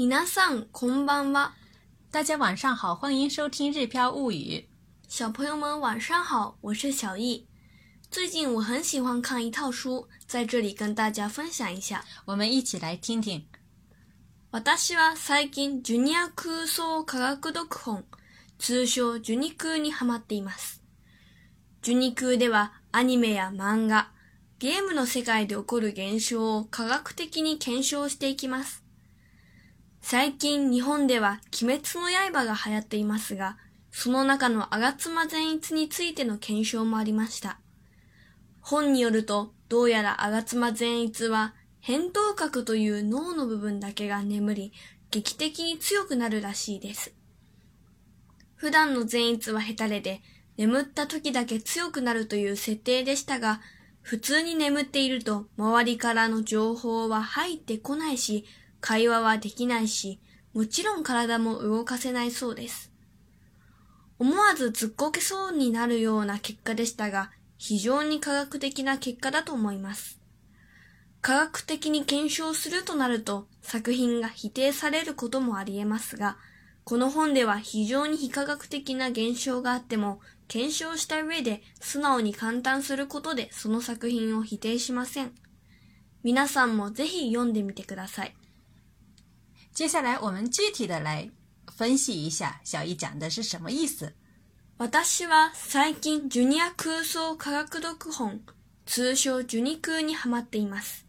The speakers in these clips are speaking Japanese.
皆さんこんばんは。大家晚上好，欢迎收听《日飘物语》。小朋友们晚上好，我是小易。最近我很喜欢看一套书，在这里跟大家分享一下。我们一起来听听。私は最近ジュニア空想科学読本、通称ジュニ空にハマっています。ジュニ空ではアニメや漫画、ゲームの世界で起こる現象を科学的に検証していきます。最近日本では鬼滅の刃が流行っていますが、その中の吾妻善逸についての検証もありました。本によると、どうやら吾妻善逸は、扁桃核という脳の部分だけが眠り、劇的に強くなるらしいです。普段の善逸はヘタレで、眠った時だけ強くなるという設定でしたが、普通に眠っていると周りからの情報は入ってこないし、会話はできないし、もちろん体も動かせないそうです。思わずずっこけそうになるような結果でしたが、非常に科学的な結果だと思います。科学的に検証するとなると、作品が否定されることもあり得ますが、この本では非常に非科学的な現象があっても、検証した上で素直に感嘆することでその作品を否定しません。皆さんもぜひ読んでみてください。接下来我们具体的来分析一下小易讲的是什么意思。私は最近ジュニア空想科学読本、通称ジュニ空にハマっています。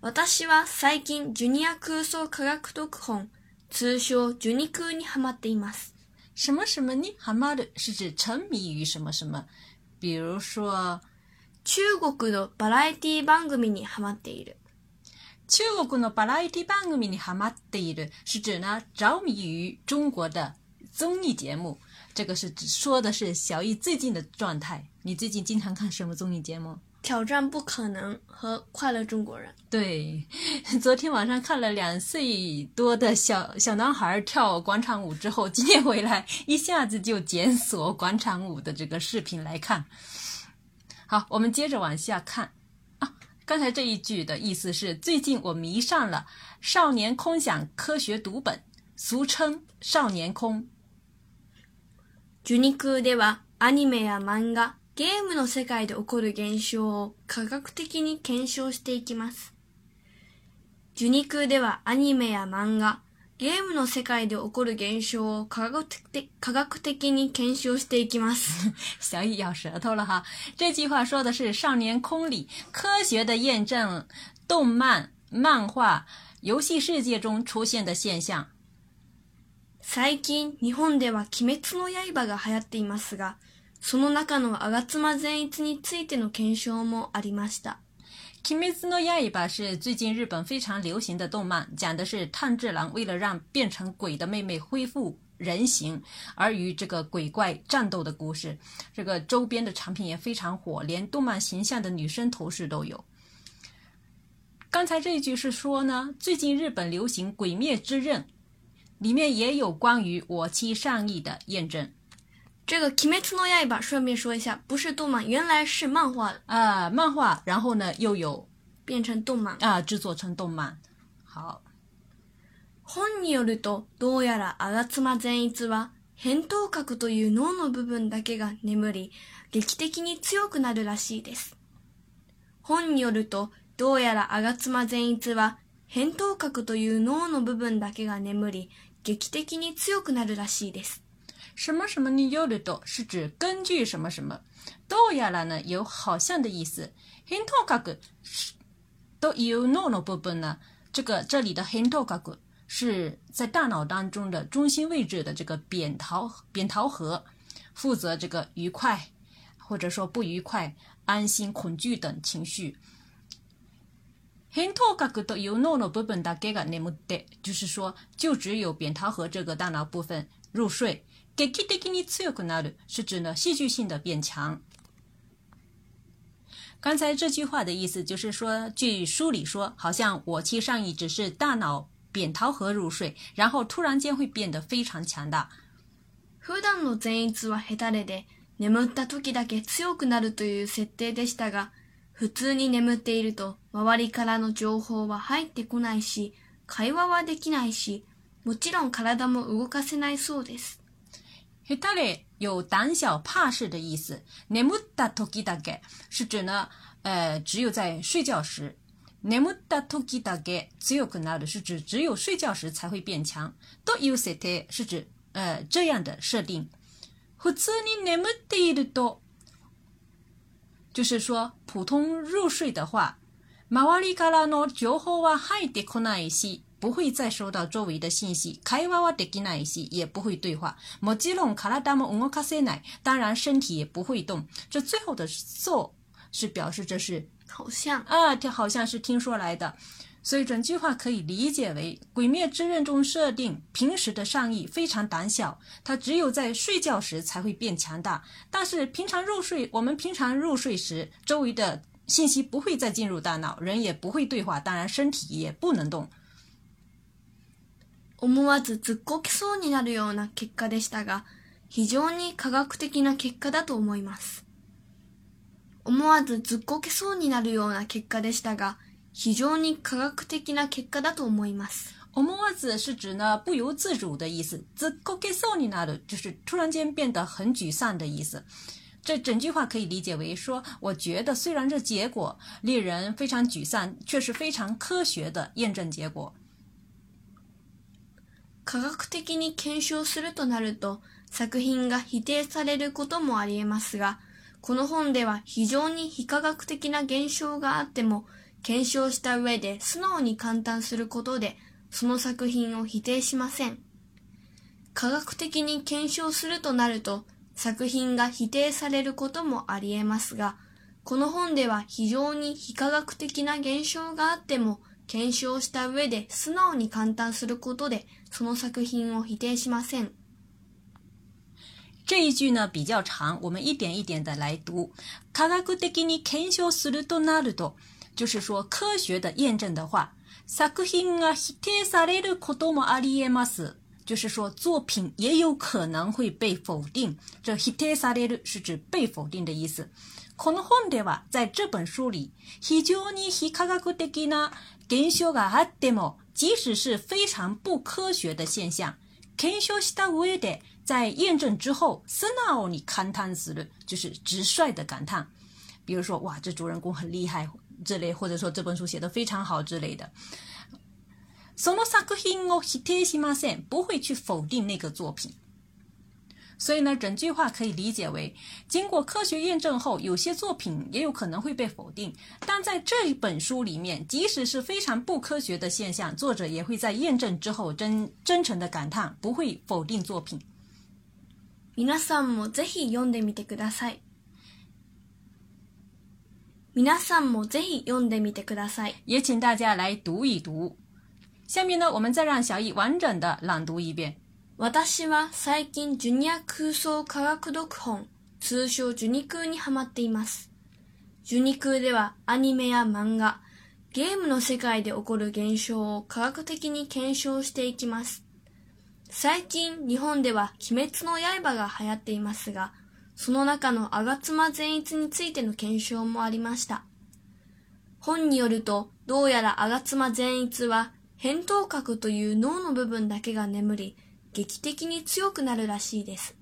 私は最近ジュニア空想科学読本、通称ジュニ空にハマっています。什么什么呢？ハマる是指沉迷于什么什么，比如说中国のバラエティ番組にハマっている。 中国のバラエティ番組にハマっている，是指呢着迷于中国的综艺节目。这个是指说的是小易最近的状态。你最近经常看什么综艺节目？挑战不可能和快乐中国人。对，昨天晚上看了两岁多的小小男孩跳广场舞之后，今天回来一下子就检索广场舞的这个视频来看。好，我们接着往下看啊。 刚才这一句的意思是，最近我迷上了《少年空想科学读本》，俗称《少年空》。ジュニ空ではアニメや漫画、ゲームの世界で起こる現象を科学的に検証していきます。ジュニ空ではアニメや漫画、 ゲームの世界で起こる現象を科学的科学的に検証していきます。小易咬舌头了哈。这句话说的是少年空里科学的验证动漫、漫画、游戏世界中出现的现象。最近、日本では鬼滅の刃が流行っていますが、その中の吾妻善逸についての検証もありました。鬼滅の刃是最近日本非常流行的动漫，讲的是炭治郎为了让变成鬼的妹妹恢复人形，而与这个鬼怪战斗的故事。这个周边的产品也非常火，连动漫形象的女生头饰都有。刚才这一句是说呢，最近日本流行《鬼灭之刃》，里面也有关于我妻善意的验证。这个《鬼滅の刃》顺便说一下，不是动漫，原来是漫画啊、漫画，然后呢又有变成动漫。啊、制作成动漫。好，本によると、どうやら吾妻善逸は、扁桃核という脳の部分だけが眠り、劇的に強くなるらしいです。本によると、どうやら吾妻善逸は、扁桃核という脳の部分だけが眠り、劇的に強くなるらしいです。什么什么によると是指根据什么什么，どうやら呢有好像的意思。扁桃核という脳の部分呢，这个这里的扁桃核是在大脑当中的中心位置的这个扁桃扁桃核，负责这个愉快或者说不愉快、安心、恐惧等情绪。扁桃核という脳の部分だけが眠って，就是说，就只有扁桃核这个大脑部分入睡。 劇的に強くなる是指呢戏剧性的变强。刚才这句话的意思就是说，据书里说，好像我妻上意只是大脑扁桃核入睡，然后突然间会变得非常强大。普段の善逸はヘタレで、眠った時だけ強くなるという設定でしたが、普通に眠っていると周りからの情報は入ってこないし、会話はできないし、もちろん体も動かせないそうです。ヘタレ有胆小怕事的意思。眠った時だけ是指呢，呃，只有在睡觉时。眠った時だけ強くなる是指只有睡觉时才会变强。という設定是指呃这样的设定。普通に眠っていると，就是说普通入睡的话，周りからの情報は入ってこないし。 不会再收到周围的信息，会話はできないし，也不会对話。もちろん体も動かせない，当然身体也不会动。这最后的 so 是表示这是好像啊，这好像是听说来的。所以整句话可以理解为《鬼灭之刃》中设定平时的上义非常胆小，他只有在睡觉时才会变强大。但是平常入睡，我们平常入睡时，周围的信息不会再进入大脑，人也不会对话，当然身体也不能动。 思わずずっこきそうになるような結果でしたが、非常に科学的な結果だと思います。思わずずっこけそうになるような結果でしたが、非常に科学的な結果だと思います。思わず是指呢不由自主的意思，ずっこけそうになる就是突然间变得很沮丧的意思。这整句话可以理解为说，我觉得虽然这结果令人非常沮丧，却是非常科学的验证结果。科学的に検証するとなると、作品が否定されることもあり得ますが、この本では非常に非科学的な現象があっても、検証した上で素直に感嘆することで、その作品を否定しません。科学的に検証するとなると、作品が否定されることもあり得ますが、この本では非常に非科学的な現象があっても、検証した上で素直に感嘆することで、その作品を否定しません。这一句呢比较长，我们一点一点的来读。科学的に検証するとなると，就是说科学的验证的话，作品が否定されることもありえます。就是说作品也有可能会被否定。这否定される是指被否定的意思。この本では在这本书里，非常に非科学的な現象があっても，即使是非常不科学的现象，検証した上で。在验证之后，素直に感叹する，就是直率的感叹。比如说，哇，这主人公很厉害之类，或者说这本书写的非常好之类的。その作品を否定しません，不会去否定那个作品。 所以呢，整句话可以理解为，经过科学验证后，有些作品也有可能会被否定，但在这一本书里面，即使是非常不科学的现象，作者也会在验证之后真真诚的感叹，不会否定作品。皆さんもぜひ読んでみてください。皆さんもぜひ読んでみてください。也请大家来读一读。下面呢，我们再让小易完整的朗读一遍。 私は最近ジュニア空想科学読本、通称ジュニ空にハマっています。ジュニ空ではアニメや漫画、ゲームの世界で起こる現象を科学的に検証していきます。最近日本では鬼滅の刃が流行っていますが、その中の吾妻善逸についての検証もありました。本によると、どうやら吾妻善逸は、扁桃核という脳の部分だけが眠り、劇的に強くなるらしいです。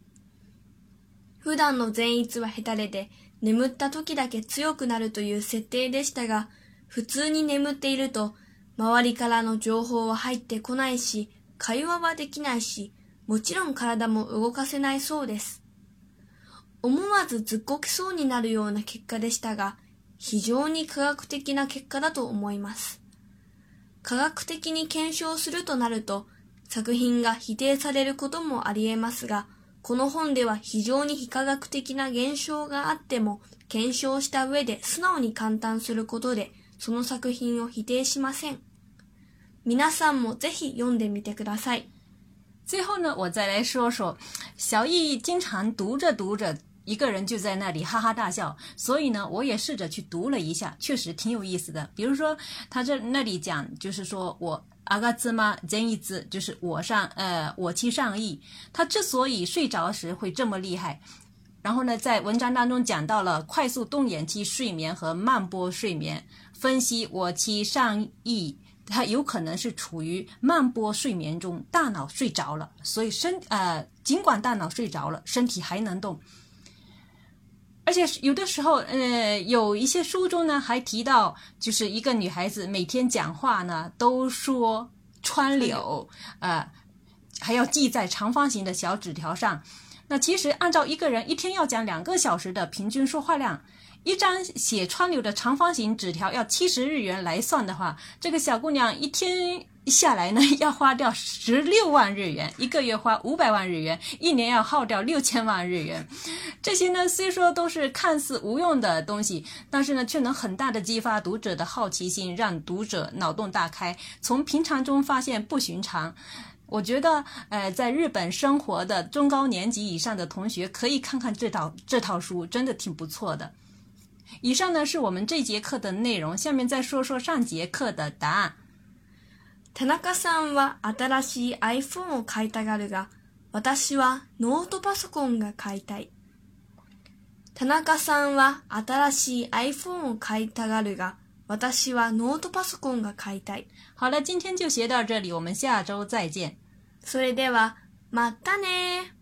普段の善逸はヘタレで、眠った時だけ強くなるという設定でしたが、普通に眠っていると、周りからの情報は入ってこないし、会話はできないし、もちろん体も動かせないそうです。思わずずっこけそうになるような結果でしたが、非常に科学的な結果だと思います。科学的に検証するとなると、作品が否定されることもあり得ますが、この本では非常に非科学的な現象があっても、検証した上で素直に感嘆することで、その作品を否定しません。皆さんもぜひ読んでみてください。最后呢，我再来说说，小易经常读着读着，一个人就在那里哈哈大笑，所以呢，我也试着去读了一下，确实挺有意思的。比如说，他这那里讲，就是说我阿嘎兹嘛，真一兹，就是我上呃我妻上意，他之所以睡着时会这么厉害。然后呢，在文章当中讲到了快速动眼期睡眠和慢波睡眠，分析我妻上意他有可能是处于慢波睡眠中，大脑睡着了，所以身呃，尽管大脑睡着了，身体还能动。而且有的时候，呃，有一些书中呢还提到，就是一个女孩子每天讲话呢都说川柳，呃，还要记在长方形的小纸条上。那其实按照一个人一天要讲两个小时的平均说话量，一张写川柳的长方形纸条要七十日元来算的话，这个小姑娘一天。下来呢，要花掉十六万日元，一个月花五百万日元，一年要耗掉六千万日元。这些呢，虽说都是看似无用的东西，但是呢，却能很大的激发读者的好奇心，让读者脑洞大开，从平常中发现不寻常。我觉得，呃，在日本生活的中高年级以上的同学可以看看这套这套书，真的挺不错的。以上呢是我们这节课的内容，下面再说说上节课的答案。田中さんは新しい iPhone を買いたがるが、私はノートパソコンが買いたい。田中さんは新しい iPhone を買いたがるが、私はノートパソコンが買いたい。好了，今天就学到这里，我们下周再见。それでは、またね